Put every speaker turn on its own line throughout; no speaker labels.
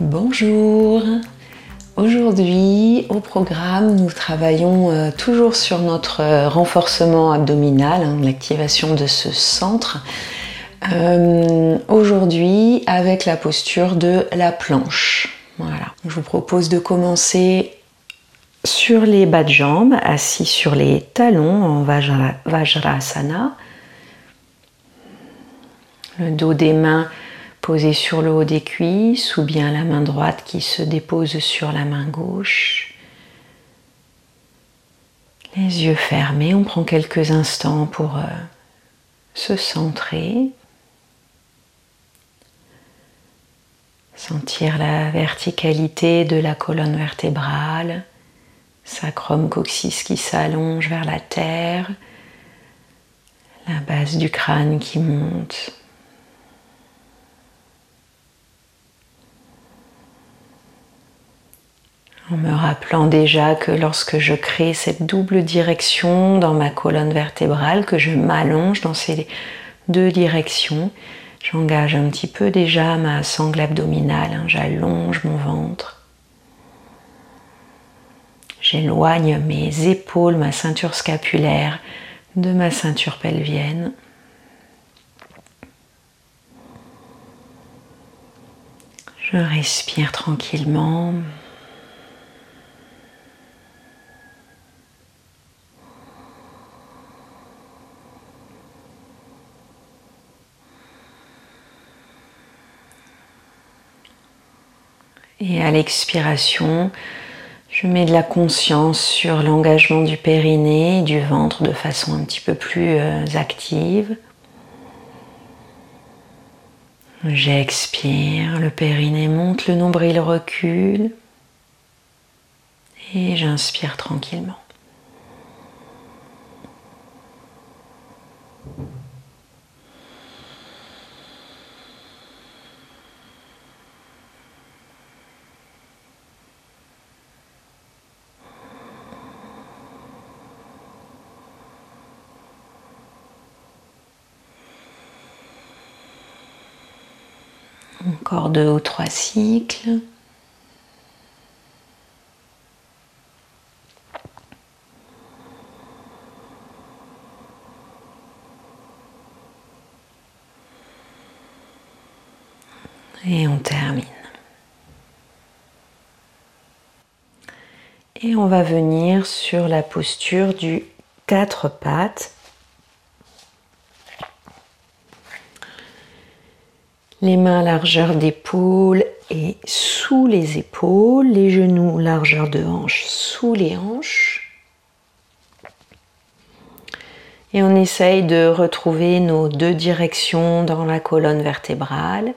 Bonjour Aujourd'hui au programme nous travaillons euh, toujours sur notre euh, renforcement abdominal, hein, l'activation de ce centre. Euh, aujourd'hui avec la posture de la planche. Je vous propose de commencer sur les bas de jambes, assis sur les talons en Vajrasana. Le dos des mains posé sur le haut des cuisses ou bien la main droite qui se dépose sur la main gauche. Les yeux fermés, on prend quelques instants pour euh, se centrer. Sentir la verticalité de la colonne vertébrale, sacrum coccyx qui s'allonge vers la terre, la base du crâne qui monte. En me rappelant déjà que lorsque je crée cette double direction dans ma colonne vertébrale, que je m'allonge dans ces deux directions, j'engage un petit peu déjà ma sangle abdominale, hein. j'allonge mon ventre. J'éloigne mes épaules, ma ceinture scapulaire de ma ceinture pelvienne. Je respire tranquillement. Et à l'expiration, je mets de la conscience sur l'engagement du périnée et du ventre de façon un petit peu plus euh, active. J'expire, le périnée monte, le nombril recule et j'inspire tranquillement. Encore deux ou trois cycles. Et on termine. Et on va venir sur la posture du quatre pattes Les mains largeur d'épaule et sous les épaules, les genoux largeur de hanche sous les hanches. Et on essaye de retrouver nos deux directions dans la colonne vertébrale.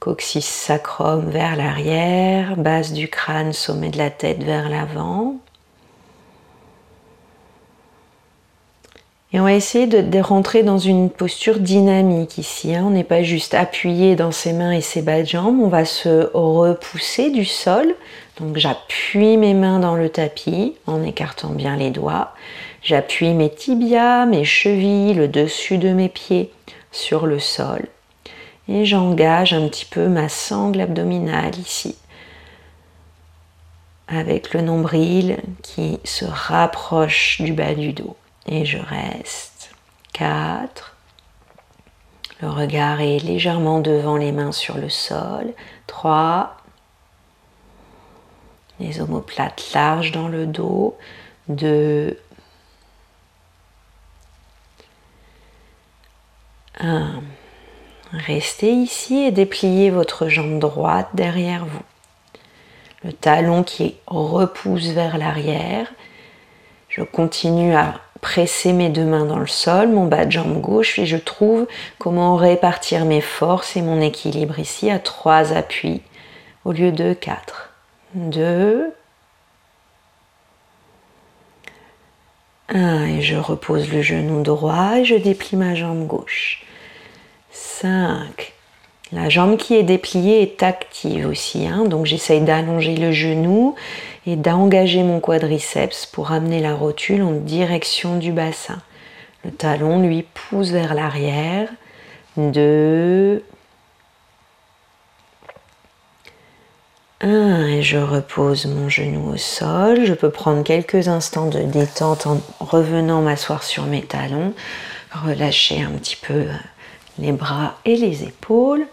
Coccyx sacrum vers l'arrière, base du crâne, sommet de la tête vers l'avant. Et on va essayer de, rentrer dans une posture dynamique ici. Hein. On n'est pas juste appuyé dans ses mains et ses bas de jambes, on va se repousser du sol. Donc j'appuie mes mains dans le tapis en écartant bien les doigts. J'appuie mes tibias, mes chevilles, le dessus de mes pieds sur le sol. Et j'engage un petit peu ma sangle abdominale ici avec le nombril qui se rapproche du bas du dos. Et je reste. 4. Le regard est légèrement devant les mains sur le sol. 3. Les omoplates larges dans le dos. 2. 1. Restez ici et dépliez votre jambe droite derrière vous. Le talon qui repousse vers l'arrière. Je continue à presser mes deux mains dans le sol, mon bas de jambe gauche, et je trouve comment répartir mes forces et mon équilibre ici à trois appuis au lieu de quatre. Deux. Un, et je repose le genou droit et je déplie ma jambe gauche. 5. La jambe qui est dépliée est active aussi, hein. donc j'essaye d'allonger le genou et d'engager mon quadriceps pour amener la rotule en direction du bassin. Le talon, lui, pousse vers l'arrière. Deux. Un, et je repose mon genou au sol. Je peux prendre quelques instants de détente en revenant m'asseoir sur mes talons. Relâcher un petit peu les bras et les épaules.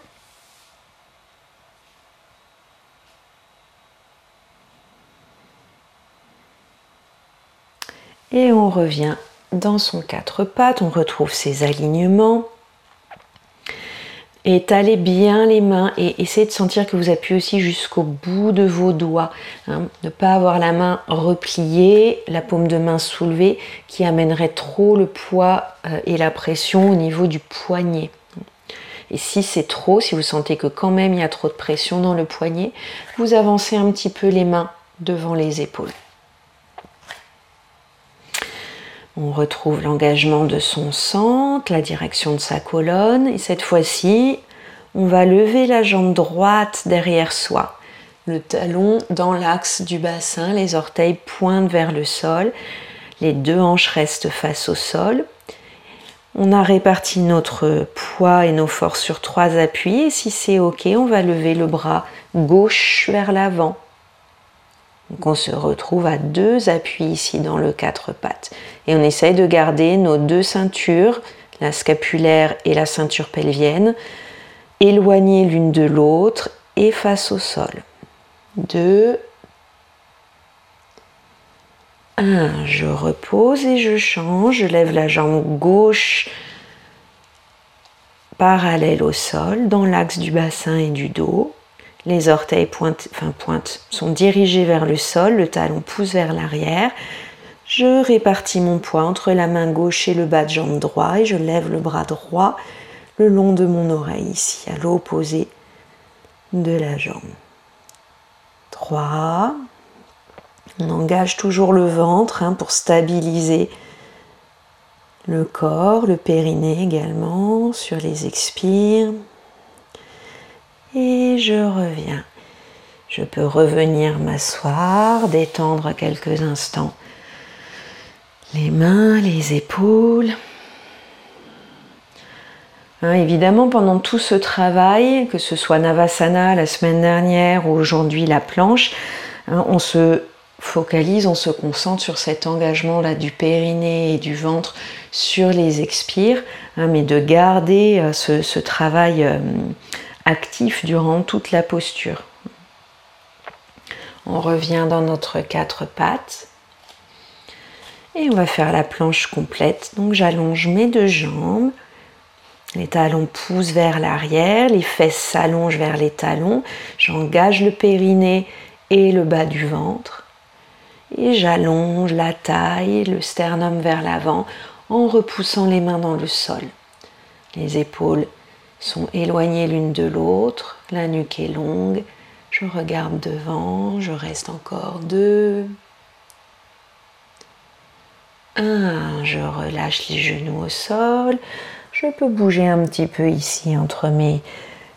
Et on revient dans son quatre pattes, on retrouve ses alignements. Étalez bien les mains et essayez de sentir que vous appuyez aussi jusqu'au bout de vos doigts. Hein. Ne pas avoir la main repliée, la paume de main soulevée qui amènerait trop le poids euh, et la pression au niveau du poignet. Et si c'est trop, si vous sentez que quand même il y a trop de pression dans le poignet, vous avancez un petit peu les mains devant les épaules. On retrouve l'engagement de son centre, la direction de sa colonne. Et cette fois-ci, on va lever la jambe droite derrière soi. Le talon dans l'axe du bassin, les orteils pointent vers le sol. Les deux hanches restent face au sol. On a réparti notre poids et nos forces sur trois appuis. Et si c'est OK, on va lever le bras gauche vers l'avant. Donc on se retrouve à deux appuis ici dans le quatre pattes. Et on essaye de garder nos deux ceintures, la scapulaire et la ceinture pelvienne, éloignées l'une de l'autre et face au sol. Deux. Un, je repose et je change. Je lève la jambe gauche parallèle au sol, dans l'axe du bassin et du dos. Les orteils pointent, sont dirigés vers le sol, le talon pousse vers l'arrière. Je répartis mon poids entre la main gauche et le bas de jambe droit et je lève le bras droit le long de mon oreille ici, à l'opposé de la jambe. 3. On engage toujours le ventre hein, pour stabiliser le corps, le périnée également sur les expires. Et je reviens. Je peux revenir m'asseoir, détendre quelques instants les mains, les épaules. Hein, évidemment, pendant tout ce travail, que ce soit Navasana la semaine dernière ou aujourd'hui la planche, hein, on se focalise, on se concentre sur cet engagement-là du périnée et du ventre sur les expires, hein, mais de garder euh, ce, travail euh, actif durant toute la posture. On revient dans notre quatre pattes. Et on va faire la planche complète. Donc j'allonge mes deux jambes. Les talons poussent vers l'arrière, les fesses s'allongent vers les talons. J'engage le périnée et le bas du ventre. Et j'allonge la taille, le sternum vers l'avant en repoussant les mains dans le sol. Les épaules sont éloignées l'une de l'autre, la nuque est longue, je regarde devant, je reste encore deux. Un, je relâche les genoux au sol, je peux bouger un petit peu ici entre mes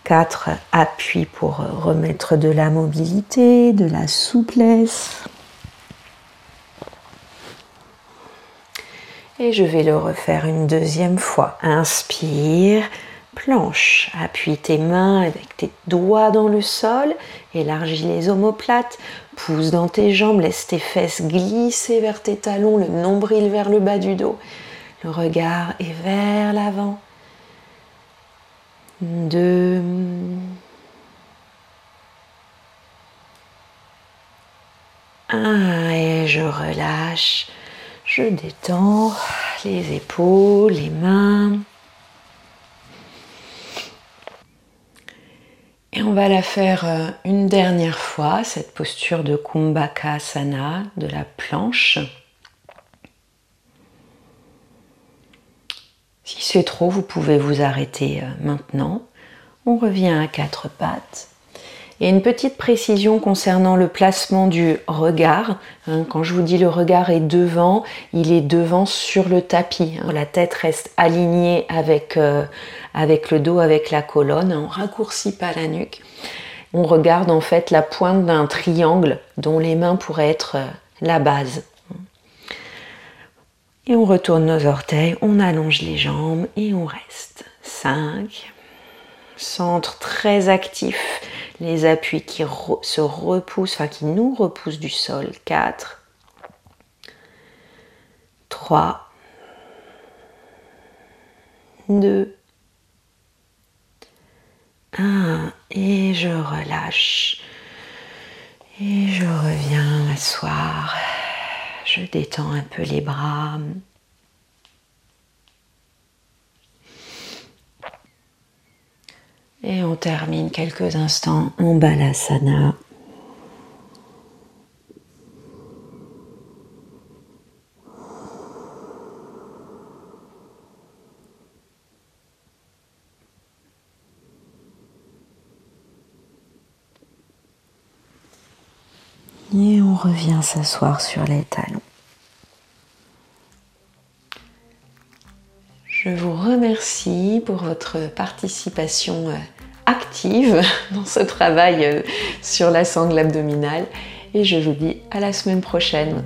quatre appuis pour remettre de la mobilité, de la souplesse. Et je vais le refaire une deuxième fois. Inspire, planche. Appuie tes mains avec tes doigts dans le sol, élargis les omoplates, pousse dans tes jambes, laisse tes fesses glisser vers tes talons, le nombril vers le bas du dos. Le regard est vers l'avant. Deux. Un, et je relâche. Je détends les épaules, les mains. On va la faire euh, une dernière fois, cette posture de Kumbhakasana, de la planche. Si c'est trop, vous pouvez vous arrêter euh, maintenant. On revient à quatre pattes. Et une petite précision concernant le placement du regard. Hein, quand je vous dis le regard est devant, il est devant sur le tapis. Hein. La tête reste alignée avec, euh, avec le dos, avec la colonne. On raccourcit pas la nuque. On regarde en fait la pointe d'un triangle dont les mains pourraient être euh, la base. Et on retourne nos orteils, on allonge les jambes et on reste. 5, Centre très actif. Les appuis qui se repoussent, enfin qui nous repoussent du sol. 4. 3. 2. 1. Et je relâche. Et je reviens m'asseoir. Je détends un peu les bras. Et on termine quelques instants en balasana. Et on revient s'asseoir sur les talons. Je vous remercie pour votre participation active dans ce travail euh, sur la sangle abdominale et je vous dis à la semaine prochaine.